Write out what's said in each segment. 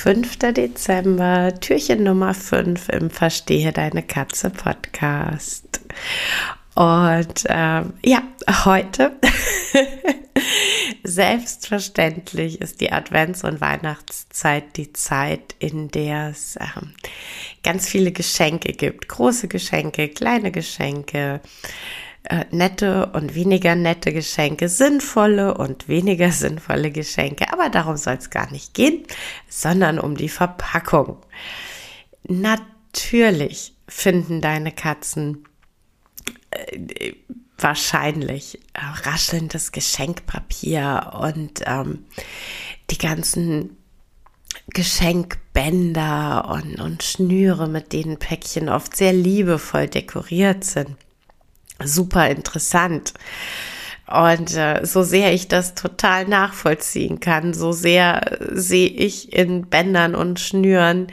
5. Dezember, Türchen Nummer 5 im Verstehe deine Katze Podcast. Und ähm, ja, heute, selbstverständlich ist die Advents- und Weihnachtszeit die Zeit, in der es ähm, ganz viele Geschenke gibt. Große Geschenke, kleine Geschenke äh, nette und weniger nette Geschenke, sinnvolle und weniger sinnvolle Geschenke. Aber darum soll es gar nicht gehen, sondern um die Verpackung. Natürlich finden deine Katzen äh, wahrscheinlich äh, raschelndes Geschenkpapier und ähm, die ganzen Geschenkbänder und, und Schnüre, mit denen Päckchen oft sehr liebevoll dekoriert sind super interessant. Und äh, so sehr ich das total nachvollziehen kann, so sehr sehe ich in Bändern und Schnüren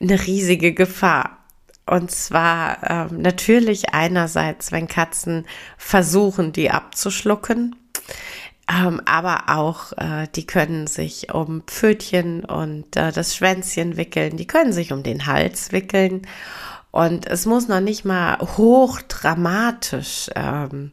eine riesige Gefahr. Und zwar ähm, natürlich einerseits, wenn Katzen versuchen, die abzuschlucken, ähm, aber auch, äh, die können sich um Pfötchen und äh, das Schwänzchen wickeln, die können sich um den Hals wickeln und es muss noch nicht mal hochdramatisch ähm,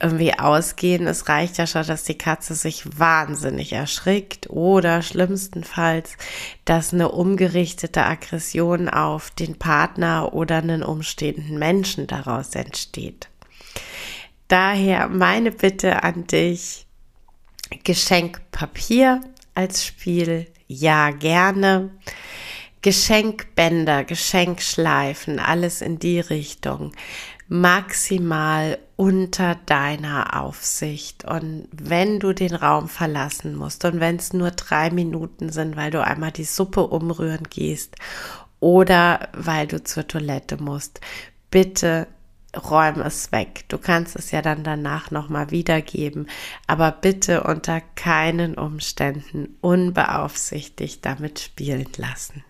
irgendwie ausgehen. Es reicht ja schon, dass die Katze sich wahnsinnig erschrickt oder schlimmstenfalls, dass eine umgerichtete Aggression auf den Partner oder einen umstehenden Menschen daraus entsteht. Daher meine Bitte an dich, Geschenkpapier als Spiel, ja gerne. Geschenkbänder, Geschenkschleifen, alles in die Richtung. Maximal unter deiner Aufsicht. Und wenn du den Raum verlassen musst und wenn es nur drei Minuten sind, weil du einmal die Suppe umrühren gehst oder weil du zur Toilette musst, bitte räum es weg. Du kannst es ja dann danach nochmal wiedergeben, aber bitte unter keinen Umständen unbeaufsichtigt damit spielen lassen.